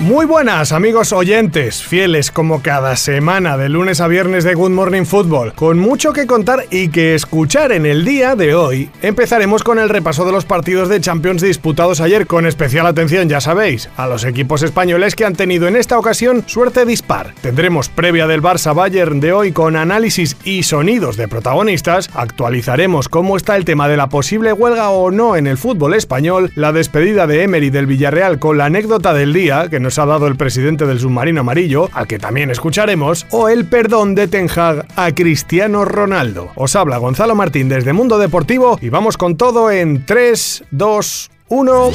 Muy buenas amigos oyentes, fieles como cada semana de lunes a viernes de Good Morning Football, con mucho que contar y que escuchar en el día de hoy. Empezaremos con el repaso de los partidos de Champions disputados ayer, con especial atención, ya sabéis, a los equipos españoles que han tenido en esta ocasión suerte dispar. Tendremos previa del Barça Bayern de hoy con análisis y sonidos de protagonistas, actualizaremos cómo está el tema de la posible huelga o no en el fútbol español, la despedida de Emery del Villarreal con la anécdota del día que nos ha dado el presidente del submarino amarillo, al que también escucharemos, o el perdón de Ten Hag a Cristiano Ronaldo. Os habla Gonzalo Martín desde Mundo Deportivo y vamos con todo en 3, 2, 1.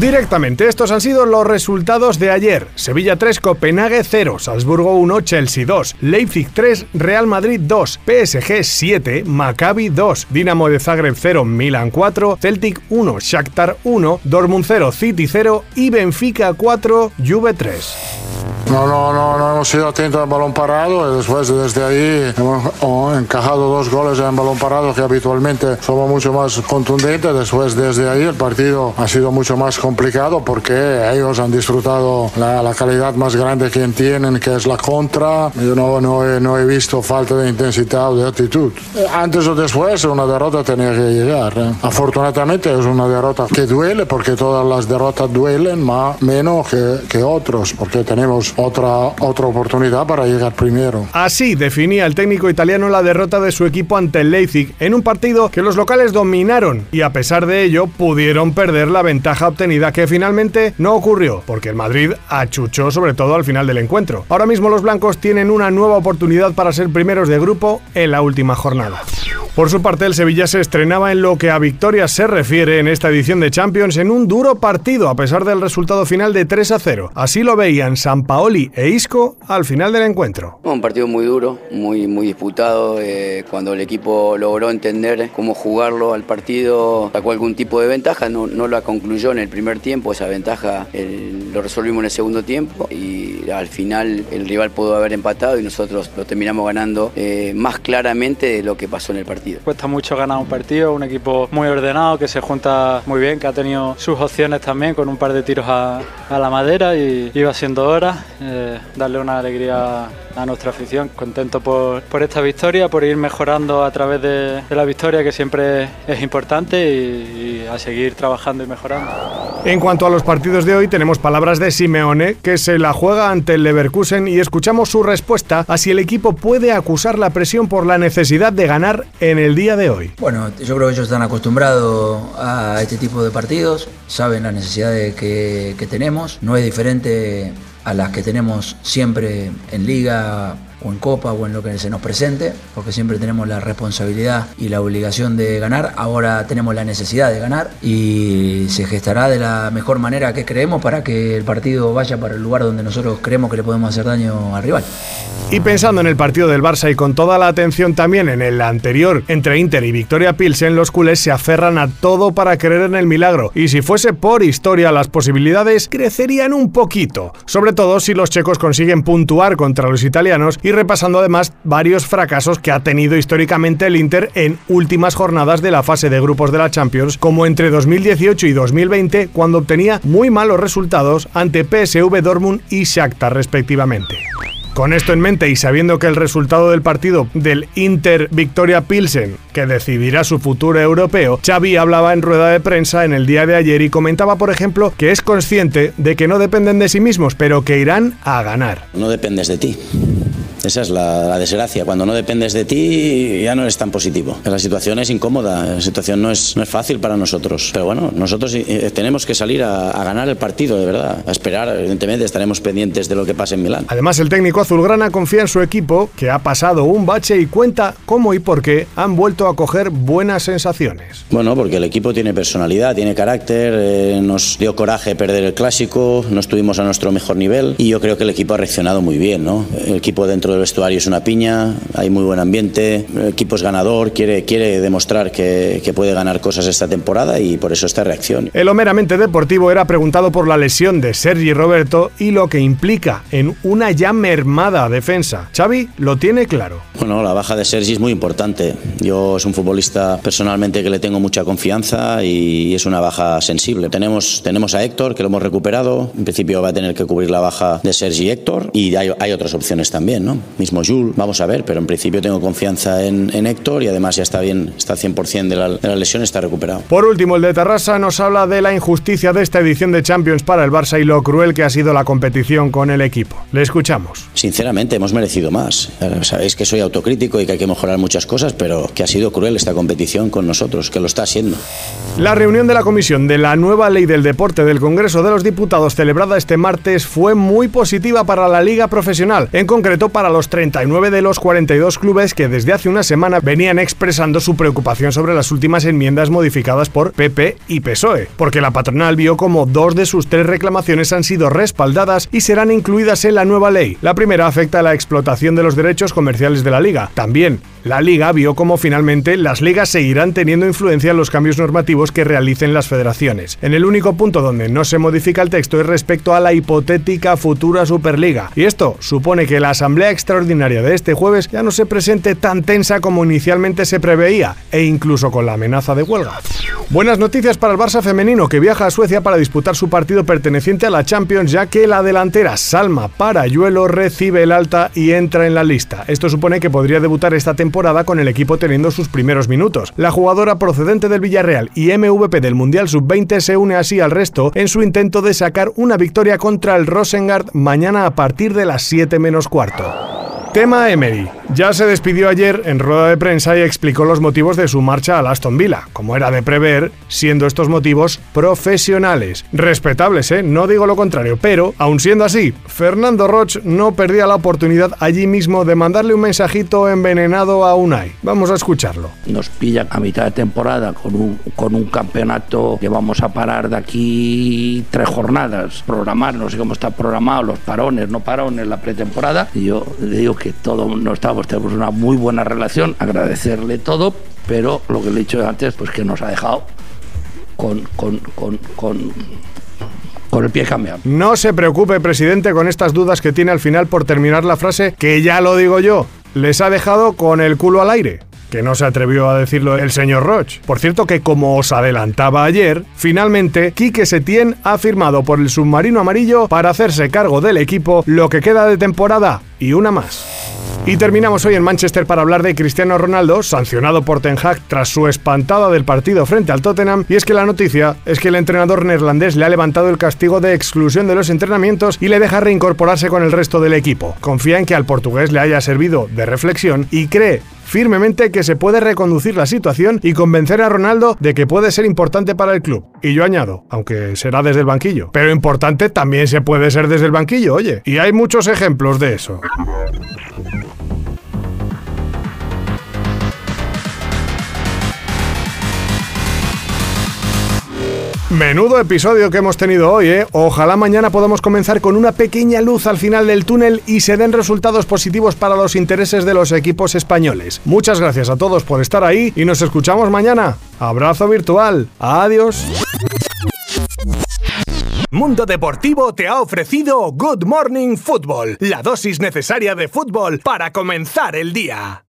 Directamente, estos han sido los resultados de ayer. Sevilla 3, Copenhague 0, Salzburgo 1, Chelsea 2, Leipzig 3, Real Madrid 2, PSG 7, Maccabi 2, Dinamo de Zagreb 0, Milan 4, Celtic 1, Shakhtar 1, Dortmund 0, City 0 y Benfica 4, Juve 3. No, no, no, no hemos sido atentos al balón parado después desde ahí hemos encajado dos goles en balón parado que habitualmente somos mucho más contundentes. Después desde ahí el partido ha sido mucho más complicado porque ellos han disfrutado la, la calidad más grande que tienen, que es la contra. Yo no, no, he, no he visto falta de intensidad o de actitud. Antes o después una derrota tenía que llegar. ¿eh? Afortunadamente es una derrota que duele porque todas las derrotas duelen, más menos que, que otros porque tenemos otra, otra oportunidad para llegar primero. Así definía el técnico italiano la derrota de su equipo ante el Leipzig en un partido que los locales dominaron y a pesar de ello pudieron perder la ventaja obtenida que finalmente no ocurrió porque el Madrid achuchó sobre todo al final del encuentro. Ahora mismo los blancos tienen una nueva oportunidad para ser primeros de grupo en la última jornada. Por su parte, el Sevilla se estrenaba en lo que a victorias se refiere en esta edición de Champions en un duro partido a pesar del resultado final de 3 a 0. Así lo veían San Paoli e Isco al final del encuentro. Un partido muy duro, muy, muy disputado. Eh, cuando el equipo logró entender cómo jugarlo al partido, sacó algún tipo de ventaja, no, no la concluyó en el primer tiempo, esa ventaja lo resolvimos en el segundo tiempo y al final el rival pudo haber empatado y nosotros lo terminamos ganando eh, más claramente de lo que pasó en el partido. Cuesta mucho ganar un partido, un equipo muy ordenado, que se junta muy bien, que ha tenido sus opciones también con un par de tiros a, a la madera y iba siendo hora eh, darle una alegría a nuestra afición. Contento por, por, esta victoria, por ir mejorando a través de, de la victoria, que siempre es importante, y, y, a seguir trabajando y mejorando. En cuanto a los partidos de hoy, tenemos palabras de Simeone, que se la juega ante el Leverkusen, y escuchamos su respuesta a si el equipo puede acusar la presión por la necesidad de ganar en el día de hoy. Bueno, yo creo que ellos están acostumbrados a este tipo de partidos, saben las necesidades que, que tenemos, no es diferente a las que tenemos siempre en liga o en copa o en lo que se nos presente, porque siempre tenemos la responsabilidad y la obligación de ganar, ahora tenemos la necesidad de ganar y se gestará de la mejor manera que creemos para que el partido vaya para el lugar donde nosotros creemos que le podemos hacer daño al rival. Y pensando en el partido del Barça y con toda la atención también en el anterior entre Inter y Victoria Pilsen, los culés se aferran a todo para creer en el milagro. Y si fuese por historia, las posibilidades crecerían un poquito. Sobre todo si los checos consiguen puntuar contra los italianos y repasando además varios fracasos que ha tenido históricamente el Inter en últimas jornadas de la fase de grupos de la Champions, como entre 2018 y 2020, cuando obtenía muy malos resultados ante PSV Dortmund y Shakhtar respectivamente. Con esto en mente y sabiendo que el resultado del partido del Inter Victoria Pilsen, que decidirá su futuro europeo, Xavi hablaba en rueda de prensa en el día de ayer y comentaba, por ejemplo, que es consciente de que no dependen de sí mismos, pero que irán a ganar. No dependes de ti. Esa es la, la, desgracia. Cuando no dependes de ti, ya no eres tan positivo. La situación es incómoda, la situación no es, no es fácil para nosotros. Pero bueno, nosotros eh, tenemos que salir a, a, ganar el partido, de verdad. A esperar, evidentemente, estaremos pendientes de lo que pase en Milán. Además, el técnico azulgrana confía en su equipo, que ha pasado un bache y cuenta cómo y por qué han vuelto a coger buenas sensaciones. Bueno, porque el equipo tiene personalidad, tiene carácter, eh, nos dio coraje perder el clásico, no estuvimos a nuestro mejor nivel y yo creo que el equipo ha reaccionado muy bien, ¿no? El equipo dentro el vestuario es una piña, hay muy buen ambiente, el equipo es ganador, quiere, quiere demostrar que, que puede ganar cosas esta temporada y por eso esta reacción. El meramente deportivo era preguntado por la lesión de Sergi Roberto y lo que implica en una ya mermada defensa. Xavi lo tiene claro. Bueno, la baja de Sergi es muy importante. Yo es un futbolista personalmente que le tengo mucha confianza y es una baja sensible. Tenemos, tenemos a Héctor, que lo hemos recuperado. En principio va a tener que cubrir la baja de Sergi y Héctor. Y hay, hay otras opciones también, ¿no? Mismo Jules, vamos a ver, pero en principio tengo confianza en, en Héctor y además ya está bien, está 100% de la, de la lesión, está recuperado. Por último, el de Terrassa nos habla de la injusticia de esta edición de Champions para el Barça y lo cruel que ha sido la competición con el equipo. Le escuchamos. Sinceramente, hemos merecido más. Sabéis que soy autocrítico y que hay que mejorar muchas cosas, pero que ha sido cruel esta competición con nosotros, que lo está siendo. La reunión de la Comisión de la nueva Ley del Deporte del Congreso de los Diputados celebrada este martes fue muy positiva para la Liga Profesional, en concreto para los 39 de los 42 clubes que desde hace una semana venían expresando su preocupación sobre las últimas enmiendas modificadas por PP y PSOE, porque la patronal vio como dos de sus tres reclamaciones han sido respaldadas y serán incluidas en la nueva ley. La primera afecta a la explotación de los derechos comerciales de la liga. También, la liga vio como finalmente las ligas seguirán teniendo influencia en los cambios normativos que realicen las federaciones. En el único punto donde no se modifica el texto es respecto a la hipotética futura Superliga. Y esto supone que la asamblea extraordinaria de este jueves ya no se presente tan tensa como inicialmente se preveía, e incluso con la amenaza de huelga. Buenas noticias para el Barça femenino que viaja a Suecia para disputar su partido perteneciente a la Champions, ya que la delantera Salma Parayuelo recibe el alta y entra en la lista. Esto supone que podría debutar esta temporada con el equipo teniendo sus primeros minutos. La jugadora procedente del Villarreal y MVP del Mundial Sub-20 se une así al resto en su intento de sacar una victoria contra el Rosengard mañana a partir de las 7 menos cuarto. Tema Emery. Ya se despidió ayer en rueda de prensa y explicó los motivos de su marcha al Aston Villa, como era de prever, siendo estos motivos profesionales. Respetables, ¿eh? No digo lo contrario, pero, aun siendo así, Fernando Roch no perdía la oportunidad allí mismo de mandarle un mensajito envenenado a Unai. Vamos a escucharlo. Nos pillan a mitad de temporada con un, campeonato que vamos a parar de aquí tres jornadas, programar, no sé cómo está programado, los parones, no parones, la pretemporada. Y yo digo que todo no estamos, tenemos una muy buena relación, agradecerle todo, pero lo que le he dicho antes, pues que nos ha dejado con, con, con, con, con el pie cambiado. No se preocupe, presidente, con estas dudas que tiene al final por terminar la frase, que ya lo digo yo, les ha dejado con el culo al aire que no se atrevió a decirlo el señor Roch. Por cierto que como os adelantaba ayer, finalmente Quique Setién ha firmado por el submarino amarillo para hacerse cargo del equipo lo que queda de temporada y una más. Y terminamos hoy en Manchester para hablar de Cristiano Ronaldo, sancionado por Ten Hag tras su espantada del partido frente al Tottenham, y es que la noticia es que el entrenador neerlandés le ha levantado el castigo de exclusión de los entrenamientos y le deja reincorporarse con el resto del equipo. Confía en que al portugués le haya servido de reflexión y cree firmemente que se puede reconducir la situación y convencer a Ronaldo de que puede ser importante para el club. Y yo añado, aunque será desde el banquillo. Pero importante también se puede ser desde el banquillo, oye. Y hay muchos ejemplos de eso. Menudo episodio que hemos tenido hoy, ¿eh? Ojalá mañana podamos comenzar con una pequeña luz al final del túnel y se den resultados positivos para los intereses de los equipos españoles. Muchas gracias a todos por estar ahí y nos escuchamos mañana. Abrazo virtual. Adiós. Mundo Deportivo te ha ofrecido Good Morning Football, la dosis necesaria de fútbol para comenzar el día.